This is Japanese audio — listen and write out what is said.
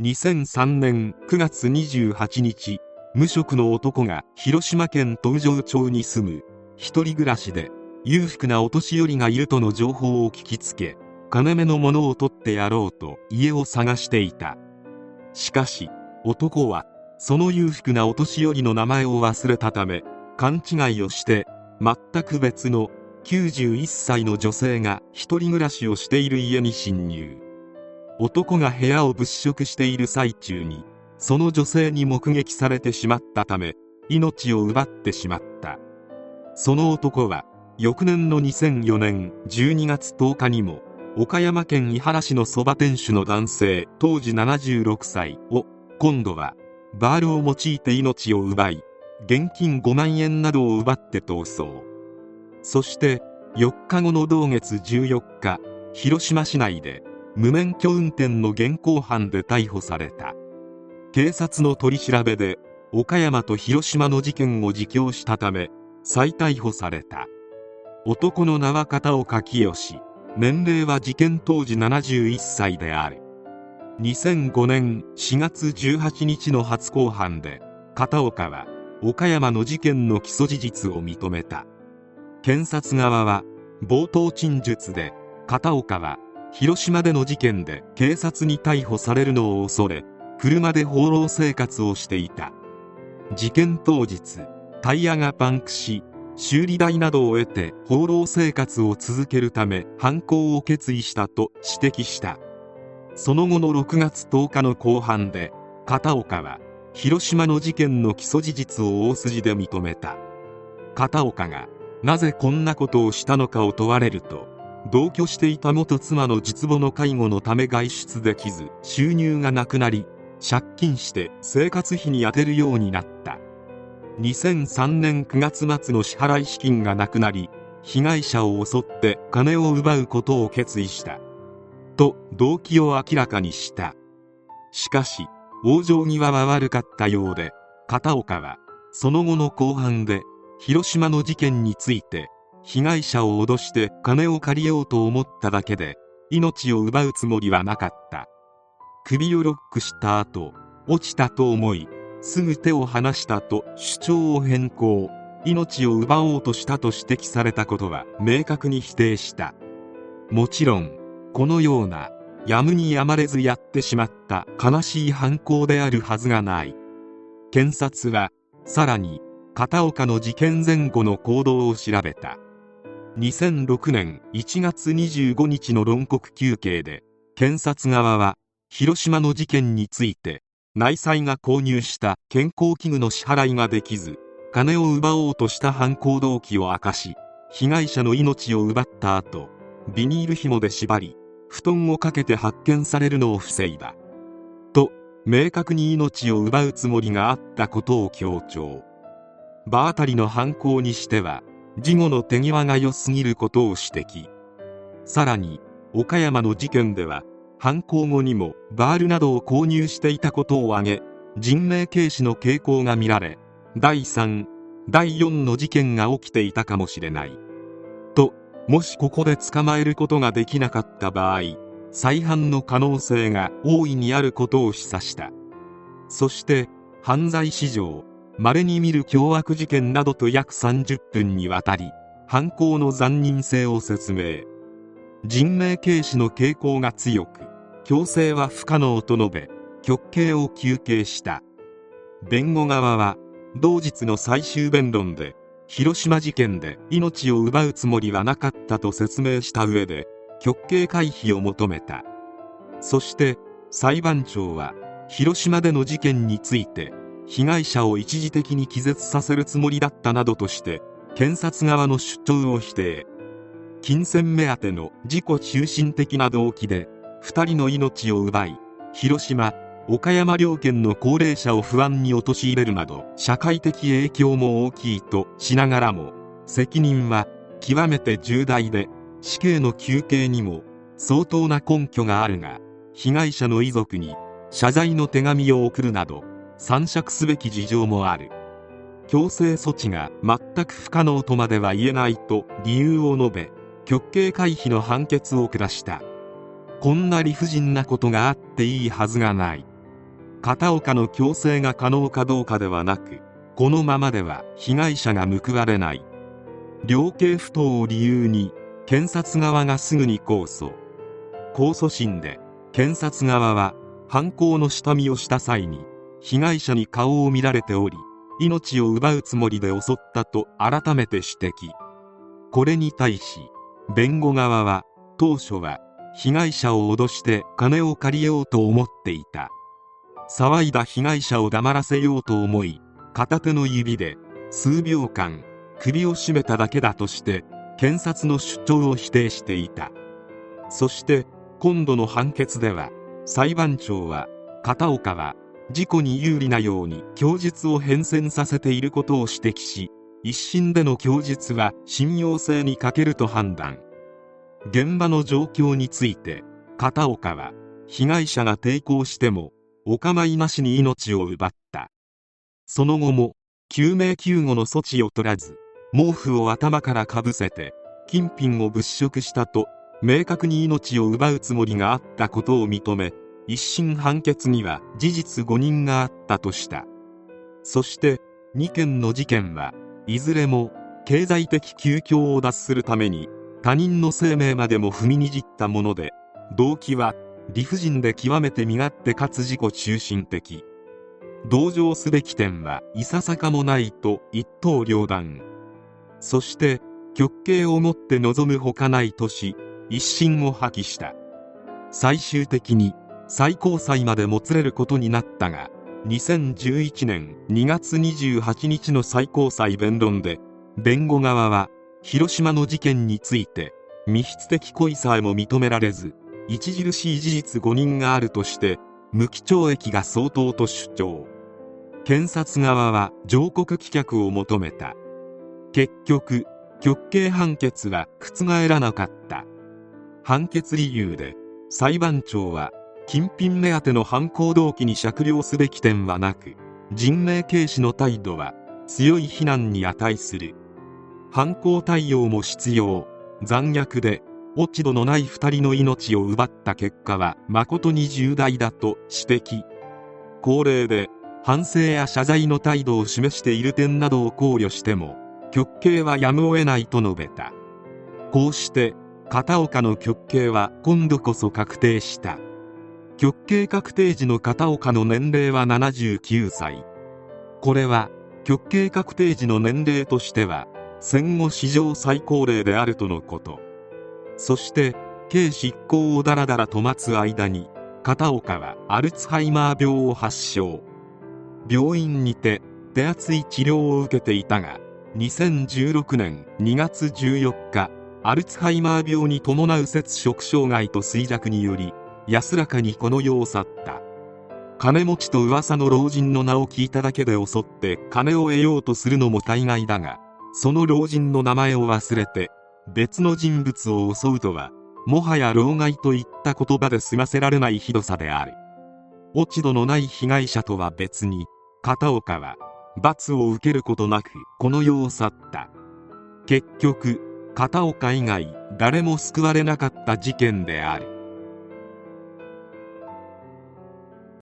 2003年9月28日無職の男が広島県東城町に住む一人暮らしで裕福なお年寄りがいるとの情報を聞きつけ金目のものを取ってやろうと家を探していた。しかし男はその裕福なお年寄りの名前を忘れたため勘違いをして全く別の91歳の女性が一人暮らしをしている家に侵入。男が部屋を物色している最中にその女性に目撃されてしまったため命を奪ってしまった。その男は翌年の2004年12月10日にも岡山県井原市のそば店主の男性当時76歳を今度はバールを用いて命を奪い現金5万円などを奪って逃走。そして4日後の同月14日広島市内で無免許運転の現行犯で逮捕された。警察の取り調べで岡山と広島の事件を自供したため再逮捕された。男の名は片岡清。年齢は事件当時71歳である。2005年4月18日の初公判で片岡は岡山の事件の起訴事実を認めた。検察側は冒頭陳述で片岡は広島での事件で警察に逮捕されるのを恐れ車で放浪生活をしていた。事件当日タイヤがパンクし修理代などを得て放浪生活を続けるため犯行を決意したと指摘した。その後の6月10日の公判で片岡は広島の事件の起訴事実を大筋で認めた。片岡がなぜこんなことをしたのかを問われると同居していた元妻の実母の介護のため外出できず収入がなくなり借金して生活費に充てるようになった。2003年9月末の支払い資金がなくなり被害者を襲って金を奪うことを決意した。と動機を明らかにした。しかし往生際は悪かったようで片岡はその後の公判で広島の事件について被害者を脅して金を借りようと思っただけで命を奪うつもりはなかった。首をロックした後落ちたと思いすぐ手を離したと主張を変更。命を奪おうとしたと指摘されたことは明確に否定した。もちろんこのようなやむにやまれずやってしまった悲しい犯行であるはずがない。検察はさらに片岡の事件前後の行動を調べた。2006年1月25日の論告求刑で検察側は広島の事件について内妻が購入した健康器具の支払いができず金を奪おうとした犯行動機を明かし被害者の命を奪った後ビニール紐で縛り布団をかけて発見されるのを防いだ。と明確に命を奪うつもりがあったことを強調。場当たりの犯行にしては事後の手際が良すぎることを指摘。さらに岡山の事件では犯行後にもバールなどを購入していたことを挙げ人命軽視の傾向が見られ第3第4の事件が起きていたかもしれない。ともしここで捕まえることができなかった場合再犯の可能性が大いにあることを示唆した。そして犯罪史上稀に見る凶悪事件などと約30分にわたり犯行の残忍性を説明。人命軽視の傾向が強く強制は不可能と述べ極刑を求刑した。弁護側は同日の最終弁論で広島事件で命を奪うつもりはなかったと説明した上で極刑回避を求めた。そして裁判長は広島での事件について被害者を一時的に気絶させるつもりだったなどとして検察側の主張を否定。金銭目当ての自己中心的な動機で2人の命を奪い広島岡山両県の高齢者を不安に陥れるなど社会的影響も大きいとしながらも責任は極めて重大で死刑の求刑にも相当な根拠があるが被害者の遺族に謝罪の手紙を送るなど参酌すべき事情もある。強制措置が全く不可能とまでは言えないと理由を述べ極刑回避の判決を下した。こんな理不尽なことがあっていいはずがない。片岡の強制が可能かどうかではなくこのままでは被害者が報われない。量刑不当を理由に検察側がすぐに控訴。控訴審で検察側は犯行の下見をした際に被害者に顔を見られており命を奪うつもりで襲ったと改めて指摘。これに対し弁護側は当初は被害者を脅して金を借りようと思っていた。騒いだ被害者を黙らせようと思い片手の指で数秒間首を絞めただけだとして検察の主張を否定していた。そして今度の判決では裁判長は片岡は事故に有利なように供述を変遷させていることを指摘し一審での供述は信用性に欠けると判断。現場の状況について片岡は被害者が抵抗してもお構いなしに命を奪った。その後も救命救護の措置を取らず毛布を頭からかぶせて金品を物色したと明確に命を奪うつもりがあったことを認め一審判決には事実誤認があったとした。そして2件の事件はいずれも経済的窮境を脱するために他人の生命までも踏みにじったもので動機は理不尽で極めて身勝手かつ自己中心的。同情すべき点はいささかもないと一刀両断。そして極刑をもって望むほかないとし一審を破棄した。最終的に最高裁までもつれることになったが2011年2月28日の最高裁弁論で弁護側は広島の事件について密室的故意さえも認められず著しい事実誤認があるとして無期懲役が相当と主張。検察側は上告棄却を求めた。結局極刑判決は覆らなかった。判決理由で裁判長は金品目当ての犯行動機に酌量すべき点はなく人命軽視の態度は強い非難に値する。犯行対応も必要。残虐で落ち度のない2人の命を奪った結果は誠に重大だと指摘。高齢で反省や謝罪の態度を示している点などを考慮しても極刑はやむを得ないと述べた。こうして片岡の極刑は今度こそ確定した。極刑確定時の片岡の年齢は79歳。これは極刑確定時の年齢としては戦後史上最高齢であるとのこと。そして刑執行をだらだらと待つ間に片岡はアルツハイマー病を発症。病院にて手厚い治療を受けていたが2016年2月14日アルツハイマー病に伴う摂食障害と衰弱により安らかにこの世を去った。金持ちと噂の老人の名を聞いただけで襲って金を得ようとするのも大概だがその老人の名前を忘れて別の人物を襲うとはもはや老害といった言葉で済ませられないひどさである。落ち度のない被害者とは別に片岡は罰を受けることなくこの世を去った。結局片岡以外誰も救われなかった事件である。